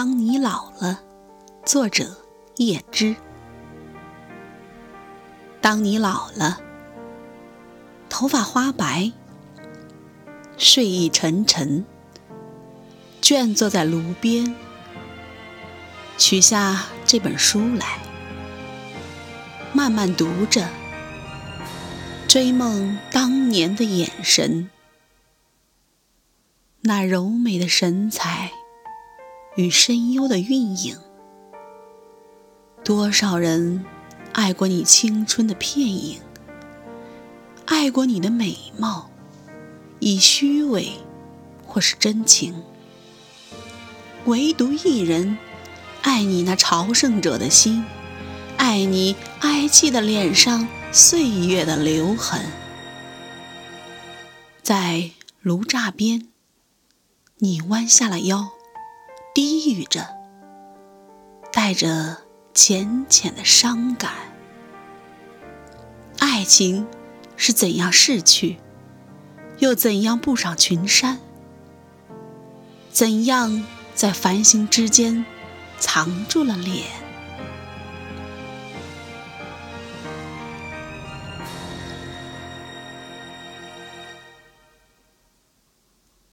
当你老了，作者叶芝。当你老了，头发花白，睡意沉沉，倦坐在炉边，取下这本书来，慢慢读着，追梦当年的眼神，那柔美的神采。与深幽的韵影，多少人爱过你青春的片影，爱过你的美貌，以虚伪或是真情，唯独一人爱你那朝圣者的心，爱你哀戚的脸上岁月的留痕，在炉栅边，你弯下了腰。低语着，带着浅浅的伤感。爱情是怎样逝去，又怎样步上群山？怎样在繁星之间藏住了脸？